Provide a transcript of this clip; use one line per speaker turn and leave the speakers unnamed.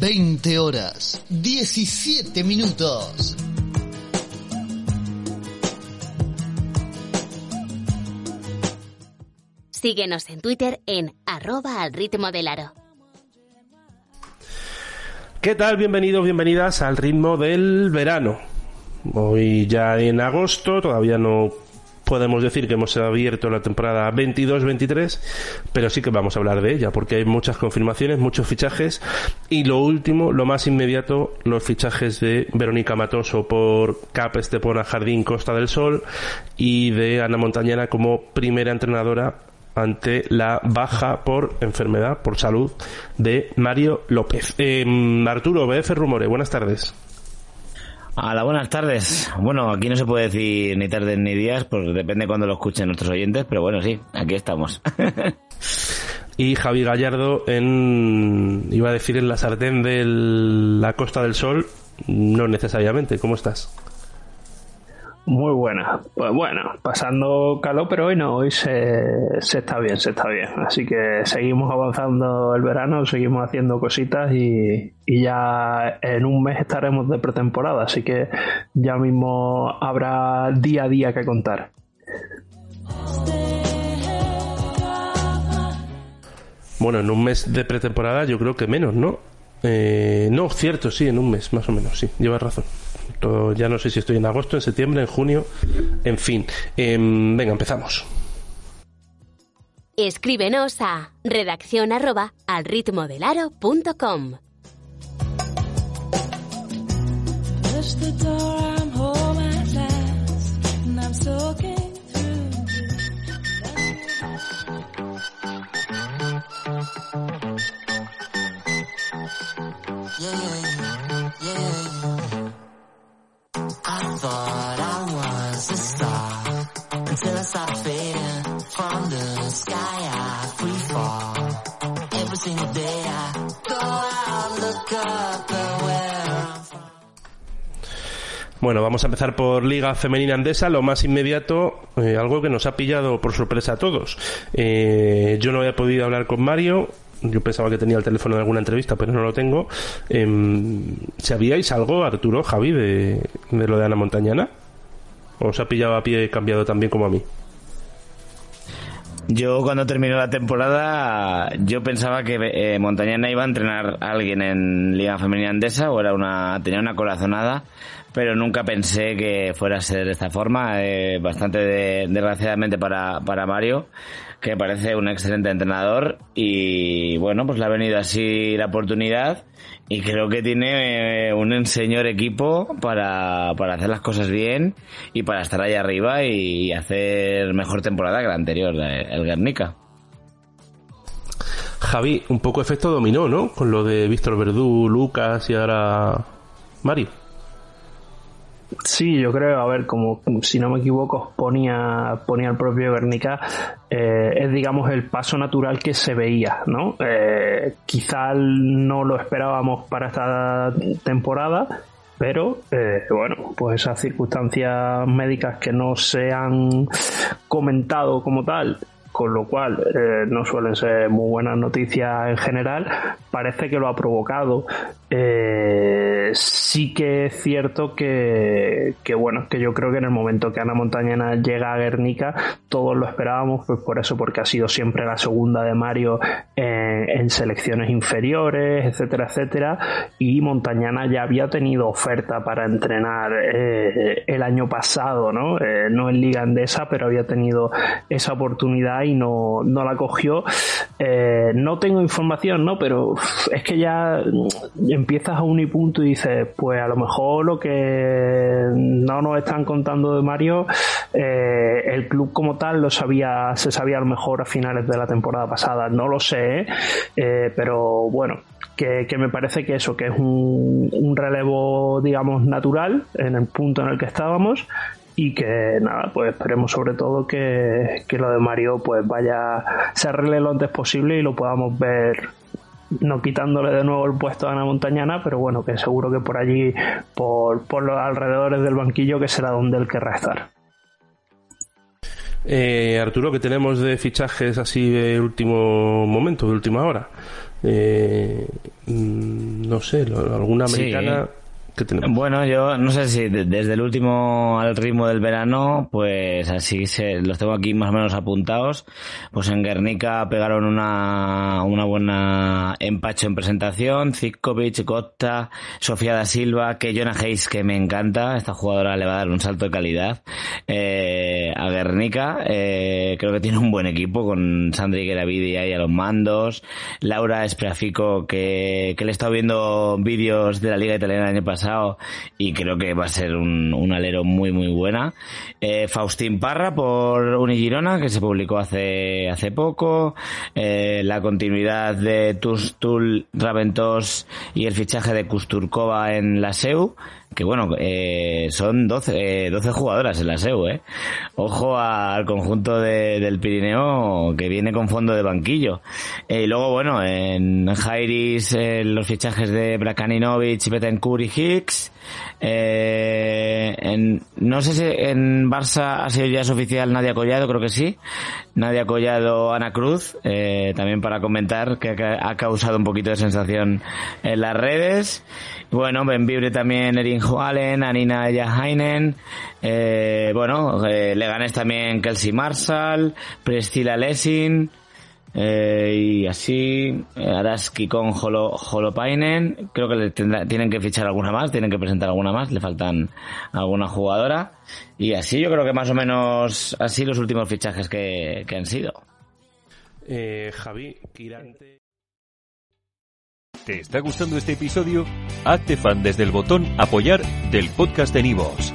20 horas, 17 minutos.
Síguenos en Twitter en arroba al ritmo del aro.
¿Qué tal? Bienvenidos, bienvenidas al ritmo del verano. Hoy ya en agosto, todavía no podemos decir que hemos abierto la temporada 22-23, pero sí que vamos a hablar de ella, porque hay muchas confirmaciones, muchos fichajes, y lo último, lo más inmediato, los fichajes de Verónica Matoso por Cap Estepona Jardín Costa del Sol y de Ana Montañana como primera entrenadora ante la baja por enfermedad, por salud, de Mario López. Eh, Arturo, BF Rumore, buenas tardes.
Hola, buenas tardes. Bueno, aquí no se puede decir ni tardes ni días, pues depende cuando lo escuchen nuestros oyentes, pero bueno, sí, aquí estamos.
y Javi Gallardo en, iba a decir, en la sartén de la Costa del Sol, no necesariamente. ¿Cómo estás?
Muy buena. Pues bueno, pasando calor, pero hoy no, hoy se, se, está bien, se está bien. Así que seguimos avanzando el verano, seguimos haciendo cositas y, y ya en un mes estaremos de pretemporada. Así que ya mismo habrá día a día que contar.
Bueno, en un mes de pretemporada yo creo que menos, ¿no? Eh, no, cierto, sí, en un mes, más o menos, sí, llevas razón ya no sé si estoy en agosto, en septiembre, en junio, en fin. Em, venga, empezamos.
Escríbenos a redacción arroba al ritmo del
Bueno, vamos a empezar por Liga Femenina Andesa, lo más inmediato, eh, algo que nos ha pillado por sorpresa a todos. Eh, yo no había podido hablar con Mario, yo pensaba que tenía el teléfono de alguna entrevista, pero no lo tengo. Eh, ¿Sabíais algo, Arturo, Javi, de, de lo de Ana Montañana? ¿O os ha pillado a pie cambiado también como a mí?
Yo cuando terminó la temporada, yo pensaba que eh, Montañana iba a entrenar a alguien en Liga Femenina Andesa o era una tenía una corazonada, pero nunca pensé que fuera a ser de esta forma. Eh, bastante desgraciadamente para, para Mario, que parece un excelente entrenador y bueno, pues le ha venido así la oportunidad y creo que tiene eh, un señor equipo para, para hacer las cosas bien y para estar ahí arriba y hacer mejor temporada que la anterior, el Guernica.
Javi, un poco efecto dominó, ¿no? Con lo de Víctor Verdú, Lucas y ahora Mario.
Sí, yo creo, a ver, como si no me equivoco, ponía, ponía el propio Guernica, eh, es digamos el paso natural que se veía, ¿no? Eh, quizá no lo esperábamos para esta temporada, pero eh, bueno, pues esas circunstancias médicas que no se han comentado como tal con lo cual eh, no suelen ser muy buenas noticias en general, parece que lo ha provocado. Eh, sí que es cierto que, que, bueno, que yo creo que en el momento que Ana Montañana llega a Guernica, todos lo esperábamos, pues por eso, porque ha sido siempre la segunda de Mario en, selecciones inferiores, etcétera, etcétera, y Montañana ya había tenido oferta para entrenar eh, el año pasado, ¿no? no en Liga Andesa, pero había tenido esa oportunidad y no, la cogió. no tengo información, ¿no? Pero es que ya empiezas a un y punto y dices, pues a lo mejor lo que no nos están contando de Mario, eh, el club como tal lo sabía, se sabía a lo mejor a finales de la temporada pasada, no lo sé, eh, pero bueno, que, me parece que eso, que es un, un, relevo, digamos, natural en el punto en el que estábamos y que nada, pues esperemos sobre todo que, que lo de Mario pues vaya, se arregle lo antes posible y lo podamos ver no quitándole de nuevo el puesto a Ana Montañana, pero bueno, que seguro que por allí, por, por los alrededores del banquillo, que será donde él querrá estar.
Eh, Arturo, que tenemos de fichajes así de último momento, de última hora? Eh, mm, no sé, alguna americana.
Bueno, yo no sé si desde el último al ritmo del verano, pues así se, los tengo aquí más o menos apuntados. Pues en Guernica pegaron una, una buena empacho en presentación. Zikovic, Gotta, Sofía da Silva, que Jonah Hayes, que me encanta. Esta jugadora le va a dar un salto de calidad eh, a Guernica. Eh, creo que tiene un buen equipo con Sandri Geravidi ahí a los mandos. Laura Espreafico, que, que le he estado viendo vídeos de la Liga Italiana el año pasado y creo que va a ser un, alero muy muy buena. Eh, Faustín Parra por Unigirona, que se publicó hace, hace poco. Eh, la continuidad de Tustul Raventos y el fichaje de Kusturkova en la SEU que bueno, eh, son 12, eh, 12 jugadoras en la SEU, ¿eh? Ojo al conjunto de, del Pirineo que viene con fondo de banquillo. Eh, y luego, bueno, en Jairis los fichajes de Brakaninovic, Betancourt y Hicks. Eh, en, no sé si en Barça ha sido ya es oficial Nadia Collado, creo que sí. Nadia Collado, Ana Cruz, eh, también para comentar que ha causado un poquito de sensación en las redes. Bueno, Benvibre también Erin Joalen, Anina Yahainen, eh, bueno, eh, Leganés también Kelsey Marshall, Prestila Lessing, eh, y así Araski con Holopainen, creo que le tienen que fichar alguna más, tienen que presentar alguna más, le faltan alguna jugadora y así yo creo que más o menos así los últimos fichajes que, que han sido.
Eh, Javi, Kirante.
¿Te está gustando este episodio? Hazte fan desde el botón Apoyar del podcast de Nivos.